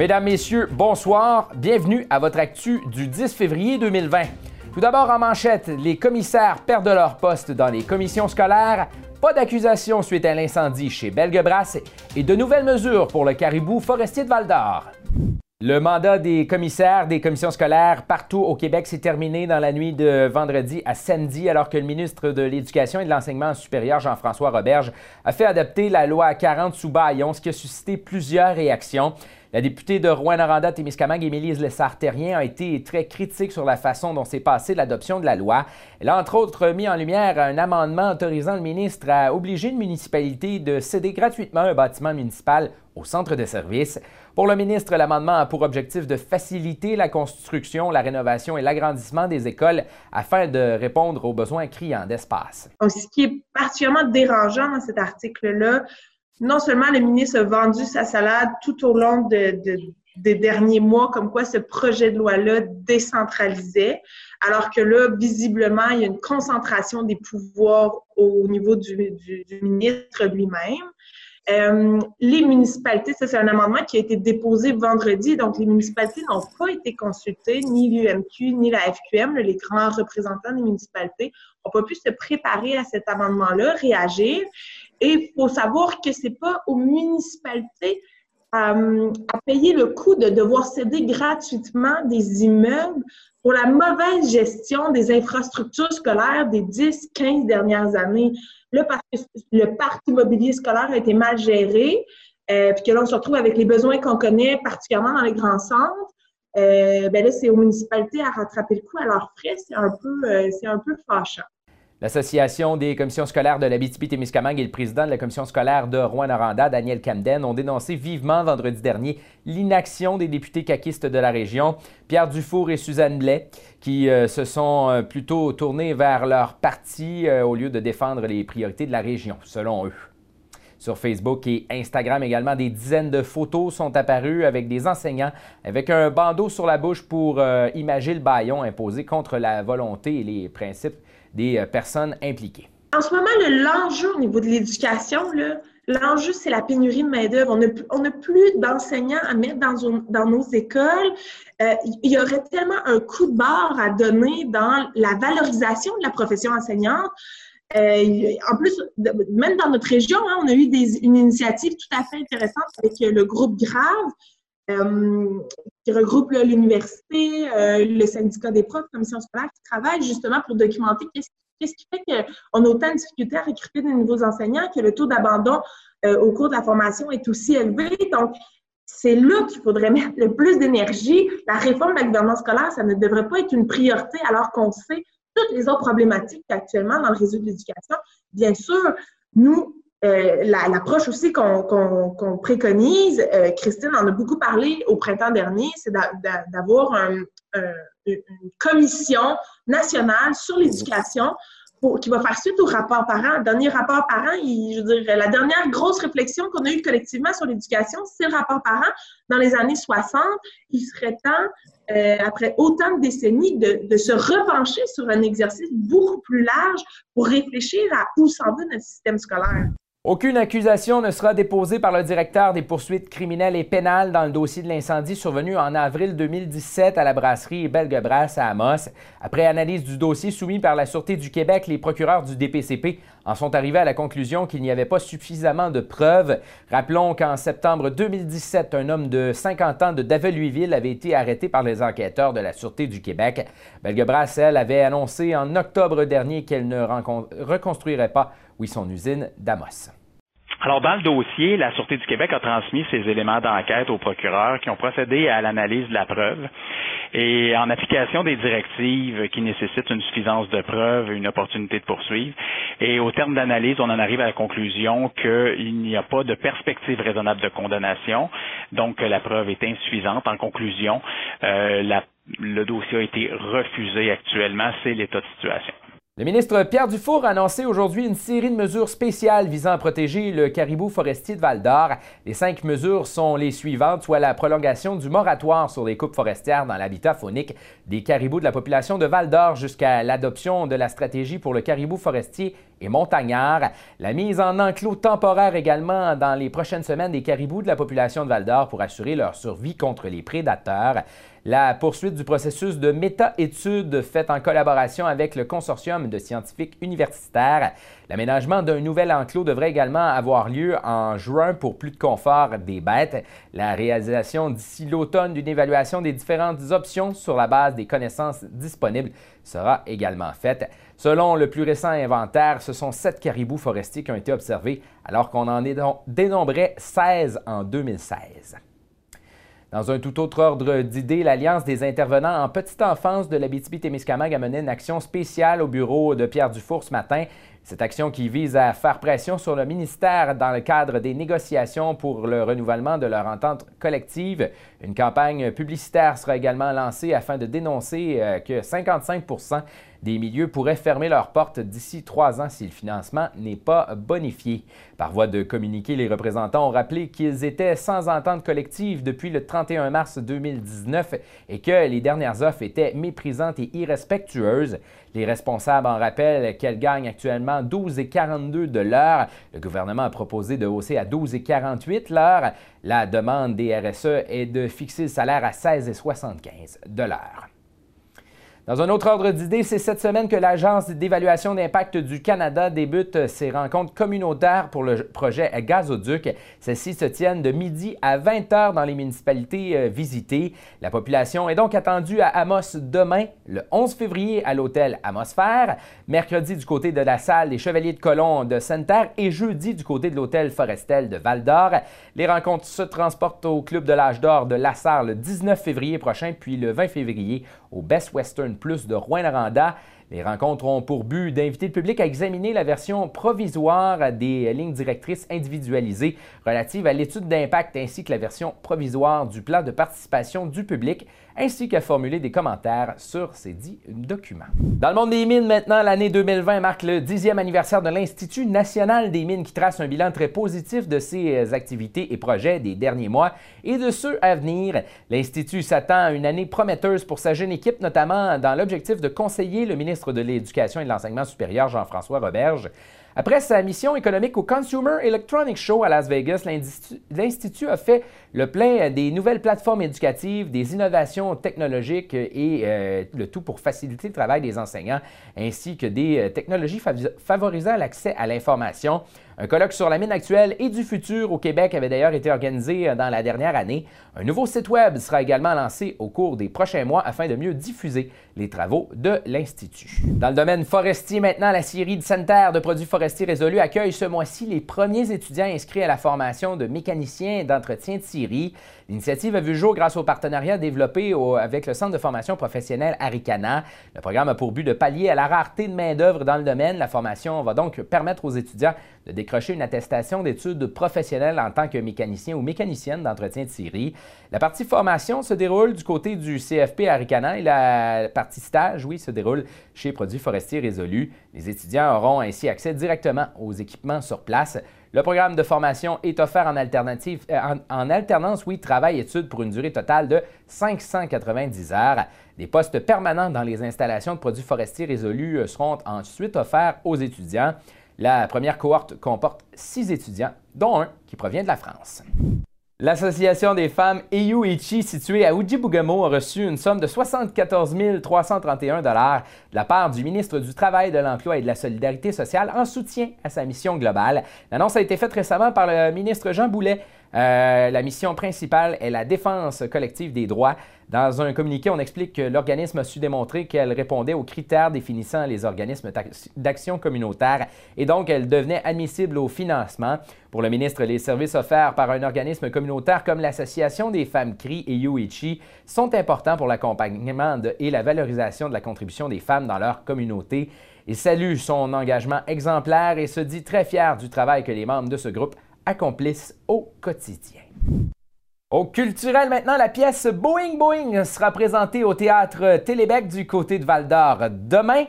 Mesdames, Messieurs, bonsoir. Bienvenue à votre actu du 10 février 2020. Tout d'abord en manchette, les commissaires perdent leur poste dans les commissions scolaires, pas d'accusation suite à l'incendie chez Belgebras et de nouvelles mesures pour le caribou forestier de Val-d'Or. Le mandat des commissaires des commissions scolaires partout au Québec s'est terminé dans la nuit de vendredi à samedi, alors que le ministre de l'Éducation et de l'Enseignement supérieur, Jean-François Roberge, a fait adopter la loi 40 sous Bayon, ce qui a suscité plusieurs réactions. La députée de Rouen-Noranda-Témiscamingue, Émilie Lessard-Terrien, a été très critique sur la façon dont s'est passée l'adoption de la loi. Elle a entre autres mis en lumière un amendement autorisant le ministre à obliger une municipalité de céder gratuitement un bâtiment municipal au centre de services. Pour le ministre, l'amendement a pour objectif de faciliter la construction, la rénovation et l'agrandissement des écoles afin de répondre aux besoins criants d'espace. Ce qui est particulièrement dérangeant dans cet article-là, non seulement le ministre a vendu sa salade tout au long des derniers mois, comme quoi ce projet de loi-là décentralisait, alors que là, visiblement, il y a une concentration des pouvoirs au niveau du, ministre lui-même. Euh, les municipalités, ça c'est un amendement qui a été déposé vendredi, donc les municipalités n'ont pas été consultées, ni l'UMQ, ni la FQM, les grands représentants des municipalités n'ont pas pu se préparer à cet amendement-là, réagir. Et il faut savoir que c'est pas aux municipalités euh, à payer le coût de devoir céder gratuitement des immeubles pour la mauvaise gestion des infrastructures scolaires des 10-15 dernières années. Là, parce que le parc immobilier scolaire a été mal géré, euh, puis que là, on se retrouve avec les besoins qu'on connaît, particulièrement dans les grands centres, euh, ben là, c'est aux municipalités à rattraper le coup à leurs frais. C'est un euh, c'est un peu fâchant. L'Association des commissions scolaires de l'Abitibi-Témiscamingue et le président de la commission scolaire de Rouen-Noranda, Daniel Camden, ont dénoncé vivement vendredi dernier l'inaction des députés caquistes de la région, Pierre Dufour et Suzanne Blais, qui euh, se sont euh, plutôt tournés vers leur parti euh, au lieu de défendre les priorités de la région, selon eux. Sur Facebook et Instagram également, des dizaines de photos sont apparues avec des enseignants avec un bandeau sur la bouche pour imager le baillon imposé contre la volonté et les principes des euh, personnes impliquées. En ce moment, l'enjeu au niveau de l'éducation, l'enjeu, c'est la pénurie de main-d'œuvre. On n'a plus d'enseignants à mettre dans, nos écoles. Euh, il y aurait tellement un coup de barre à donner dans la valorisation de la profession enseignante. Euh, en plus, même dans notre région, hein, on a eu une initiative tout à fait intéressante avec le groupe Grave, qui regroupe l'université, euh, le syndicat des profs, commission scolaire, qui travaillent justement pour documenter qu'est-ce qui fait qu'on a autant de difficultés à recruter de nouveaux enseignants, que le taux d'abandon euh, au cours de la formation est aussi élevé. Donc, c'est là qu'il faudrait mettre le plus d'énergie. La réforme de la gouvernance scolaire, ça ne devrait pas être une priorité alors qu'on sait toutes les autres problématiques actuellement dans le réseau de l'éducation. Bien sûr, nous, euh, l'approche aussi qu'on préconise, euh, Christine en a beaucoup parlé au printemps dernier, c'est d'avoir une commission nationale sur l'éducation qui va faire suite au rapport parent. Dernier rapport parent, je veux dire, la dernière grosse réflexion qu'on a eue collectivement sur l'éducation, c'est le rapport parent dans les années 60. Il serait temps, euh, après autant de décennies, de, de, se repencher sur un exercice beaucoup plus large pour réfléchir à où s'en va notre système scolaire. Aucune accusation ne sera déposée par le directeur des poursuites criminelles et pénales dans le dossier de l'incendie survenu en avril 2017 à la brasserie Belgebras à Amos. Après analyse du dossier soumis par la Sûreté du Québec, les procureurs du DPCP en sont arrivés à la conclusion qu'il n'y avait pas suffisamment de preuves. Rappelons qu'en septembre 2017, un homme de 50 ans de Daveluiville avait été arrêté par les enquêteurs de la Sûreté du Québec. Belgebras, elle, avait annoncé en octobre dernier qu'elle ne reconstruirait pas oui, son usine d'Amos. Alors, dans le dossier, la Sûreté du Québec a transmis ces éléments d'enquête aux procureurs qui ont procédé à l'analyse de la preuve. Et en application des directives qui nécessitent une suffisance de preuve, une opportunité de poursuivre, et au terme d'analyse, on en arrive à la conclusion qu'il n'y a pas de perspective raisonnable de condamnation, donc la preuve est insuffisante. En conclusion, euh, le dossier a été refusé actuellement, c'est l'état de situation. Le ministre Pierre Dufour a annoncé aujourd'hui une série de mesures spéciales visant à protéger le caribou forestier de Val-d'Or. Les cinq mesures sont les suivantes, soit la prolongation du moratoire sur les coupes forestières dans l'habitat faunique des caribous de la population de Val-d'Or jusqu'à l'adoption de la stratégie pour le caribou forestier et montagnards. La mise en enclos temporaire également dans les prochaines semaines des caribous de la population de Val-d'Or pour assurer leur survie contre les prédateurs. La poursuite du processus de méta-étude faite en collaboration avec le consortium de scientifiques universitaires. L'aménagement d'un nouvel enclos devrait également avoir lieu en juin pour plus de confort des bêtes. La réalisation d'ici l'automne d'une évaluation des différentes options sur la base des connaissances disponibles sera également faite. Selon le plus récent inventaire, ce sont sept caribous forestiers qui ont été observés alors qu'on en dénombrait 16 en 2016. Dans un tout autre ordre d'idées, l'Alliance des intervenants en petite enfance de la BTB-Témiscamingue a mené une action spéciale au bureau de Pierre Dufour ce matin. Cette action qui vise à faire pression sur le ministère dans le cadre des négociations pour le renouvellement de leur entente collective. Une campagne publicitaire sera également lancée afin de dénoncer euh, que 55% des milieux pourraient fermer leurs portes d'ici trois ans si le financement n'est pas bonifié. Par voie de communiqué, les représentants ont rappelé qu'ils étaient sans entente collective depuis le 31 mars 2019 et que les dernières offres étaient méprisantes et irrespectueuses. Les responsables en rappellent qu'elles gagnent actuellement 12,42 de l'heure. Le gouvernement a proposé de hausser à 12,48 l'heure. La demande des RSE est de fixer le salaire à 16,75 de l'heure. Dans un autre ordre d'idée, c'est cette semaine que l'Agence d'évaluation d'impact du Canada débute ses rencontres communautaires pour le projet Gazoduc. Celles-ci se tiennent de midi à 20 heures dans les municipalités euh, visitées. La population est donc attendue à Amos demain, le 11 février, à l'hôtel Amosphère, mercredi du côté de la salle des Chevaliers de Colomb de Sainte-Terre et jeudi du côté de l'hôtel Forestel de Val-d'Or. Les rencontres se transportent au Club de l'Âge d'Or de Lassar le 19 février prochain, puis le 20 février au Best Western Plus de Rouen-Noranda. Les rencontres ont pour but d'inviter le public à examiner la version provisoire des lignes directrices individualisées relatives à l'étude d'impact ainsi que la version provisoire du plan de participation du public ainsi qu'à formuler des commentaires sur ces dix documents. Dans le monde des mines, maintenant, l'année 2020 marque le dixième anniversaire de l'Institut national des mines qui trace un bilan très positif de ses activités et projets des derniers mois et de ceux à venir. L'Institut s'attend à une année prometteuse pour sa jeune équipe, notamment dans l'objectif de conseiller le ministre de l'Éducation et de l'Enseignement supérieur, Jean-François Roberge, après sa mission économique au Consumer Electronics Show à Las Vegas, l'Institut a fait le plein des nouvelles plateformes éducatives, des innovations technologiques et euh, le tout pour faciliter le travail des enseignants, ainsi que des euh, technologies favorisant l'accès à l'information. Un colloque sur la mine actuelle et du futur au Québec avait d'ailleurs été organisé euh, dans la dernière année. Un nouveau site Web sera également lancé au cours des prochains mois afin de mieux diffuser les travaux de l'Institut. Dans le domaine forestier maintenant, la série de sanitaires de produits forestiers résolus accueille ce mois-ci les premiers étudiants inscrits à la formation de mécaniciens d'entretien de scierie. L'initiative a vu jour grâce au partenariat développé avec le Centre de formation professionnelle Aricana. Le programme a pour but de pallier à la rareté de main-d'œuvre dans le domaine. La formation va donc permettre aux étudiants de décrocher une attestation d'études professionnelles en tant que mécanicien ou mécanicienne d'entretien de scierie. La partie formation se déroule du côté du CFP Aricana et la partie stage, oui, se déroule chez Produits forestiers résolus. Les étudiants auront ainsi accès directement aux équipements sur place. Le programme de formation est offert en, euh, en, alternance, oui, travail-études pour une durée totale de 590 heures. Des postes permanents dans les installations de produits forestiers résolus euh, seront ensuite offerts aux étudiants. La première cohorte comporte six étudiants, dont un qui provient de la France. L'Association des femmes Ichi, située à Ujibugamo, a reçu une somme de 74 331 de la part du ministre du Travail, de l'Emploi et de la Solidarité sociale en soutien à sa mission globale. L'annonce a été faite récemment par le ministre Jean Boulet. Euh, la mission principale est la défense collective des droits. Dans un communiqué, on explique que l'organisme a su démontrer qu'elle répondait aux critères définissant les organismes d'action communautaire et donc elle devenait admissible au financement. Pour le ministre, les services offerts par un organisme communautaire comme l'Association des femmes CRI et Yuichi sont importants pour l'accompagnement et la valorisation de la contribution des femmes dans leur communauté. Il salue son engagement exemplaire et se dit très fier du travail que les membres de ce groupe accomplissent au quotidien. Au culturel maintenant, la pièce Boeing Boeing sera présentée au théâtre Télébec du côté de Val d'Or demain.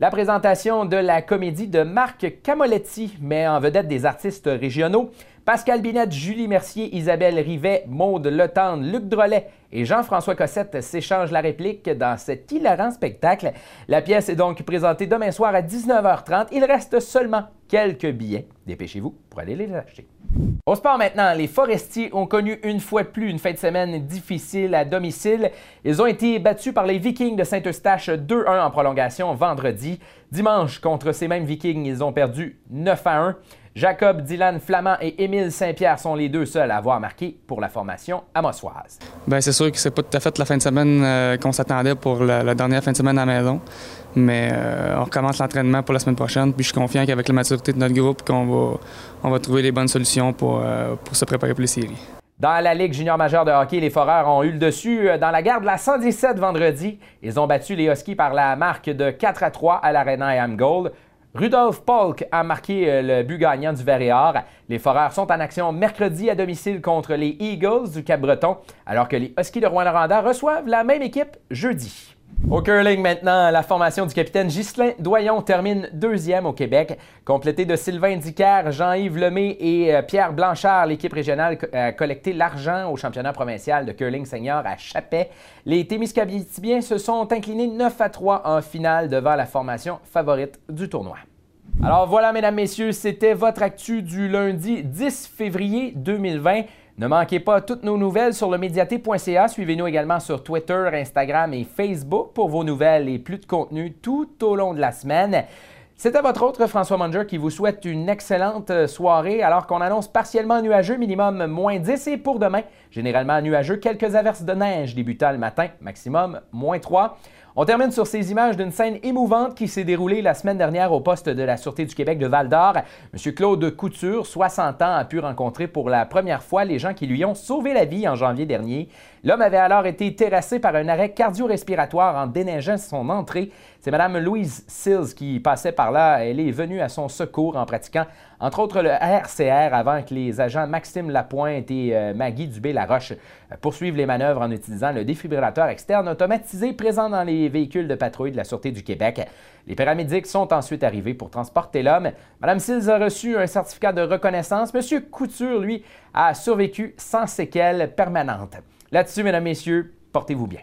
La présentation de la comédie de Marc Camoletti met en vedette des artistes régionaux Pascal Binette, Julie Mercier, Isabelle Rivet, Maude Letendre, Luc Drolet et Jean-François Cossette s'échangent la réplique dans cet hilarant spectacle. La pièce est donc présentée demain soir à 19h30. Il reste seulement quelques billets. Dépêchez-vous pour aller les acheter. Au sport maintenant, les Forestiers ont connu une fois de plus une fin de semaine difficile à domicile. Ils ont été battus par les Vikings de Saint-Eustache 2-1 en prolongation vendredi. Dimanche, contre ces mêmes Vikings, ils ont perdu 9 1. Jacob Dylan Flamand et Émile Saint-Pierre sont les deux seuls à avoir marqué pour la formation amossoise. Bien, c'est sûr que c'est pas tout à fait la fin de semaine euh, qu'on s'attendait pour la, dernière fin de semaine à la maison. Mais euh, on recommence l'entraînement pour la semaine prochaine. Puis je suis confiant qu'avec la maturité de notre groupe, qu'on va, on va trouver les bonnes solutions pour, euh, pour se préparer pour les séries. Dans la Ligue junior majeure de hockey, les Foreurs ont eu le dessus dans la garde de la 117 vendredi. Ils ont battu les Huskies par la marque de 4 à 3 à l'Arena Am Gold. Rudolf Polk a marqué euh, le but gagnant du Verre Les Foreurs sont en action mercredi à domicile contre les Eagles du Cap-Breton, alors que les Huskies de Rouen-Noranda reçoivent la même équipe jeudi. Au curling maintenant, la formation du capitaine Ghislain Doyon termine deuxième au Québec. Complété de Sylvain Dicker, Jean-Yves Lemay et euh, Pierre Blanchard, l'équipe régionale a collecté l'argent au championnat provincial de curling senior à Chapet. Les Témiscabitibiens se sont inclinés 9 à 3 en finale devant la formation favorite du tournoi. Alors voilà, mesdames, messieurs, c'était votre actu du lundi 10 février 2020. Ne manquez pas toutes nos nouvelles sur le médiaté.ca. Suivez-nous également sur Twitter, Instagram et Facebook pour vos nouvelles et plus de contenu tout au long de la semaine. C'était votre autre François Munger qui vous souhaite une excellente soirée alors qu'on annonce partiellement nuageux, minimum moins 10 et pour demain, généralement nuageux, quelques averses de neige débutant le matin, maximum moins 3. On termine sur ces images d'une scène émouvante qui s'est déroulée la semaine dernière au poste de la Sûreté du Québec de Val-d'Or. M. Claude Couture, 60 ans, a pu rencontrer pour la première fois les gens qui lui ont sauvé la vie en janvier dernier. L'homme avait alors été terrassé par un arrêt cardio-respiratoire en déneigeant son entrée. C'est Mme Louise Sills qui passait par là. Elle est venue à son secours en pratiquant, entre autres, le RCR avant que les agents Maxime Lapointe et euh, Maggie Dubé-Laroche euh, poursuivent les manœuvres en utilisant le défibrillateur externe automatisé présent dans les véhicules de patrouille de la Sûreté du Québec. Les paramédics sont ensuite arrivés pour transporter l'homme. Mme Sills a reçu un certificat de reconnaissance. M. Couture, lui, a survécu sans séquelles permanentes. Là-dessus, mesdames, messieurs, portez-vous bien.